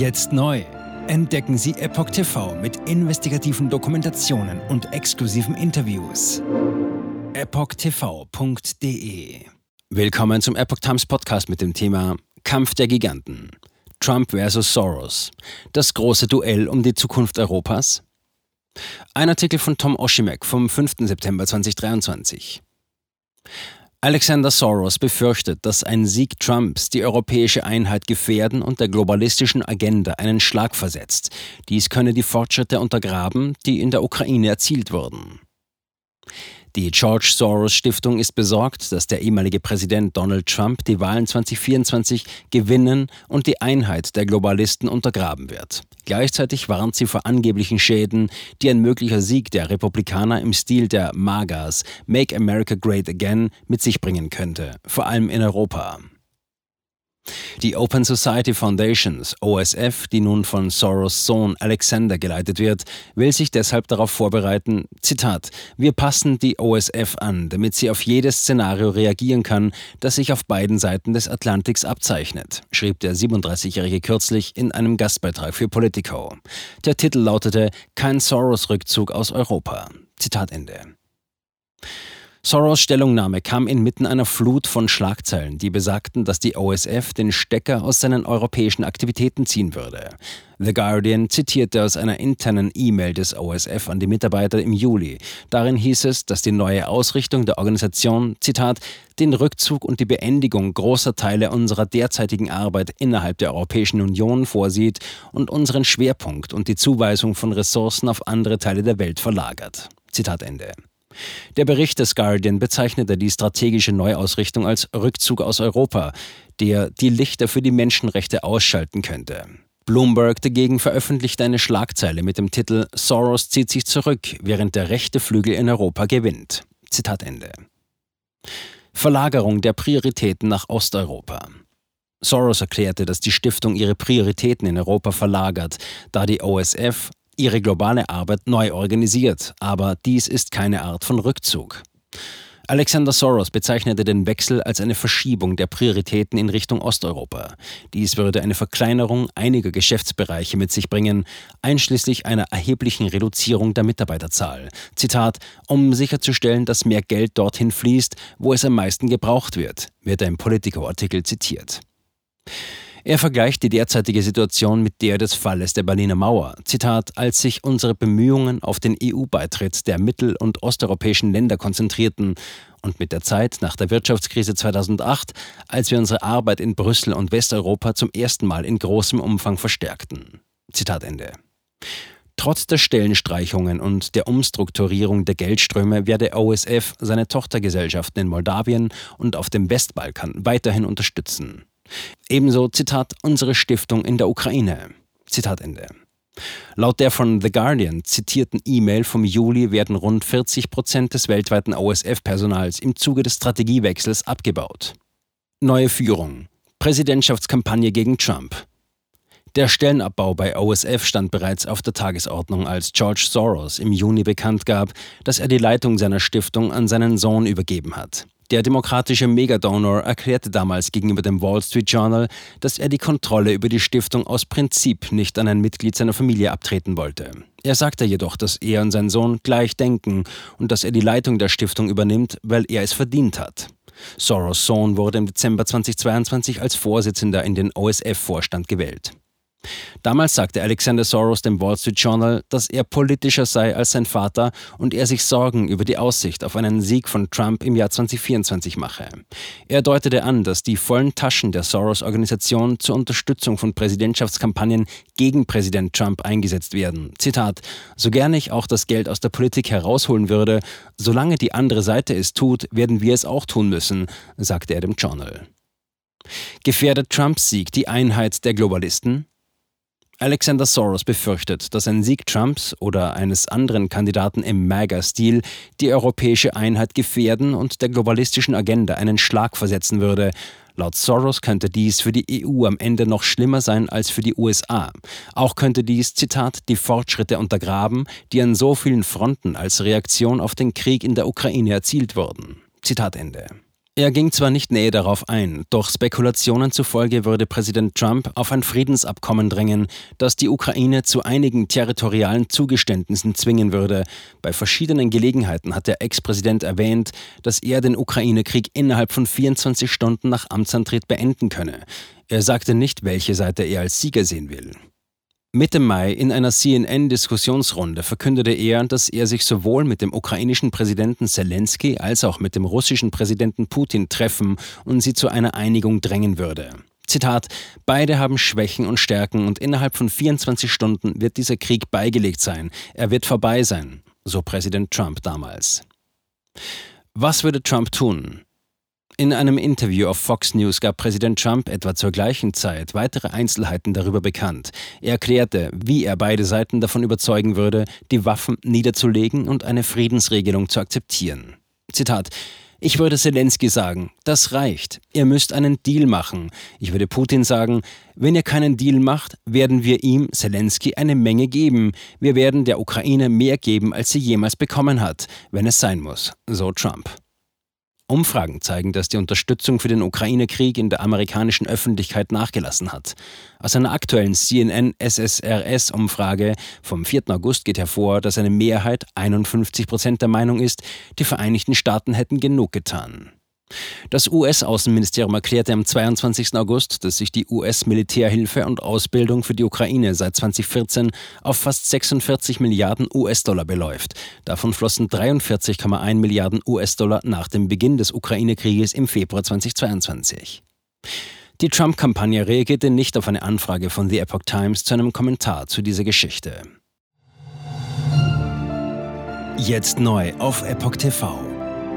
Jetzt neu. Entdecken Sie Epoch TV mit investigativen Dokumentationen und exklusiven Interviews. EpochTV.de Willkommen zum Epoch Times Podcast mit dem Thema Kampf der Giganten. Trump versus Soros. Das große Duell um die Zukunft Europas? Ein Artikel von Tom Oshimek vom 5. September 2023. Alexander Soros befürchtet, dass ein Sieg Trumps die europäische Einheit gefährden und der globalistischen Agenda einen Schlag versetzt. Dies könne die Fortschritte untergraben, die in der Ukraine erzielt wurden. Die George Soros Stiftung ist besorgt, dass der ehemalige Präsident Donald Trump die Wahlen 2024 gewinnen und die Einheit der Globalisten untergraben wird. Gleichzeitig warnt sie vor angeblichen Schäden, die ein möglicher Sieg der Republikaner im Stil der MAGAs, Make America Great Again, mit sich bringen könnte, vor allem in Europa. Die Open Society Foundations, OSF, die nun von Soros Sohn Alexander geleitet wird, will sich deshalb darauf vorbereiten, Zitat, wir passen die OSF an, damit sie auf jedes Szenario reagieren kann, das sich auf beiden Seiten des Atlantiks abzeichnet, schrieb der 37-Jährige kürzlich in einem Gastbeitrag für Politico. Der Titel lautete Kein Soros-Rückzug aus Europa. Zitat Ende. Soros Stellungnahme kam inmitten einer Flut von Schlagzeilen, die besagten, dass die OSF den Stecker aus seinen europäischen Aktivitäten ziehen würde. The Guardian zitierte aus einer internen E-Mail des OSF an die Mitarbeiter im Juli. Darin hieß es, dass die neue Ausrichtung der Organisation, Zitat, den Rückzug und die Beendigung großer Teile unserer derzeitigen Arbeit innerhalb der Europäischen Union vorsieht und unseren Schwerpunkt und die Zuweisung von Ressourcen auf andere Teile der Welt verlagert. Zitat Ende. Der Bericht des Guardian bezeichnete die strategische Neuausrichtung als Rückzug aus Europa, der die Lichter für die Menschenrechte ausschalten könnte. Bloomberg dagegen veröffentlichte eine Schlagzeile mit dem Titel Soros zieht sich zurück, während der rechte Flügel in Europa gewinnt. Zitat Ende. Verlagerung der Prioritäten nach Osteuropa. Soros erklärte, dass die Stiftung ihre Prioritäten in Europa verlagert, da die OSF ihre globale Arbeit neu organisiert, aber dies ist keine Art von Rückzug. Alexander Soros bezeichnete den Wechsel als eine Verschiebung der Prioritäten in Richtung Osteuropa. Dies würde eine Verkleinerung einiger Geschäftsbereiche mit sich bringen, einschließlich einer erheblichen Reduzierung der Mitarbeiterzahl. Zitat, um sicherzustellen, dass mehr Geld dorthin fließt, wo es am meisten gebraucht wird, wird ein Politico-Artikel zitiert. Er vergleicht die derzeitige Situation mit der des Falles der Berliner Mauer. Zitat, als sich unsere Bemühungen auf den EU-Beitritt der mittel- und osteuropäischen Länder konzentrierten und mit der Zeit nach der Wirtschaftskrise 2008, als wir unsere Arbeit in Brüssel und Westeuropa zum ersten Mal in großem Umfang verstärkten. Zitat Ende. Trotz der Stellenstreichungen und der Umstrukturierung der Geldströme werde OSF seine Tochtergesellschaften in Moldawien und auf dem Westbalkan weiterhin unterstützen. Ebenso, Zitat, unsere Stiftung in der Ukraine. Zitat Ende. Laut der von The Guardian zitierten E-Mail vom Juli werden rund 40 Prozent des weltweiten OSF-Personals im Zuge des Strategiewechsels abgebaut. Neue Führung. Präsidentschaftskampagne gegen Trump. Der Stellenabbau bei OSF stand bereits auf der Tagesordnung, als George Soros im Juni bekannt gab, dass er die Leitung seiner Stiftung an seinen Sohn übergeben hat. Der demokratische Megadonor erklärte damals gegenüber dem Wall Street Journal, dass er die Kontrolle über die Stiftung aus Prinzip nicht an ein Mitglied seiner Familie abtreten wollte. Er sagte jedoch, dass er und sein Sohn gleich denken und dass er die Leitung der Stiftung übernimmt, weil er es verdient hat. Soros Sohn wurde im Dezember 2022 als Vorsitzender in den OSF-Vorstand gewählt. Damals sagte Alexander Soros dem Wall Street Journal, dass er politischer sei als sein Vater und er sich Sorgen über die Aussicht auf einen Sieg von Trump im Jahr 2024 mache. Er deutete an, dass die vollen Taschen der Soros-Organisation zur Unterstützung von Präsidentschaftskampagnen gegen Präsident Trump eingesetzt werden. Zitat: So gerne ich auch das Geld aus der Politik herausholen würde, solange die andere Seite es tut, werden wir es auch tun müssen, sagte er dem Journal. Gefährdet Trumps Sieg die Einheit der Globalisten? Alexander Soros befürchtet, dass ein Sieg Trumps oder eines anderen Kandidaten im MAGA-Stil die europäische Einheit gefährden und der globalistischen Agenda einen Schlag versetzen würde. Laut Soros könnte dies für die EU am Ende noch schlimmer sein als für die USA. Auch könnte dies, Zitat, die Fortschritte untergraben, die an so vielen Fronten als Reaktion auf den Krieg in der Ukraine erzielt wurden. Zitat Ende. Er ging zwar nicht näher darauf ein, doch Spekulationen zufolge würde Präsident Trump auf ein Friedensabkommen drängen, das die Ukraine zu einigen territorialen Zugeständnissen zwingen würde. Bei verschiedenen Gelegenheiten hat der Ex-Präsident erwähnt, dass er den Ukraine-Krieg innerhalb von 24 Stunden nach Amtsantritt beenden könne. Er sagte nicht, welche Seite er als Sieger sehen will. Mitte Mai in einer CNN-Diskussionsrunde verkündete er, dass er sich sowohl mit dem ukrainischen Präsidenten Zelensky als auch mit dem russischen Präsidenten Putin treffen und sie zu einer Einigung drängen würde. Zitat: Beide haben Schwächen und Stärken und innerhalb von 24 Stunden wird dieser Krieg beigelegt sein. Er wird vorbei sein, so Präsident Trump damals. Was würde Trump tun? In einem Interview auf Fox News gab Präsident Trump etwa zur gleichen Zeit weitere Einzelheiten darüber bekannt. Er erklärte, wie er beide Seiten davon überzeugen würde, die Waffen niederzulegen und eine Friedensregelung zu akzeptieren. Zitat ich würde Zelensky sagen, das reicht. Ihr müsst einen Deal machen. Ich würde Putin sagen, wenn ihr keinen Deal macht, werden wir ihm, Zelensky, eine Menge geben. Wir werden der Ukraine mehr geben, als sie jemals bekommen hat, wenn es sein muss. So Trump. Umfragen zeigen, dass die Unterstützung für den Ukraine-Krieg in der amerikanischen Öffentlichkeit nachgelassen hat. Aus einer aktuellen CNN-SSRS-Umfrage vom 4. August geht hervor, dass eine Mehrheit 51 Prozent der Meinung ist, die Vereinigten Staaten hätten genug getan. Das US-Außenministerium erklärte am 22. August, dass sich die US-Militärhilfe und Ausbildung für die Ukraine seit 2014 auf fast 46 Milliarden US-Dollar beläuft. Davon flossen 43,1 Milliarden US-Dollar nach dem Beginn des Ukraine-Krieges im Februar 2022. Die Trump-Kampagne reagierte nicht auf eine Anfrage von The Epoch Times zu einem Kommentar zu dieser Geschichte. Jetzt neu auf Epoch TV.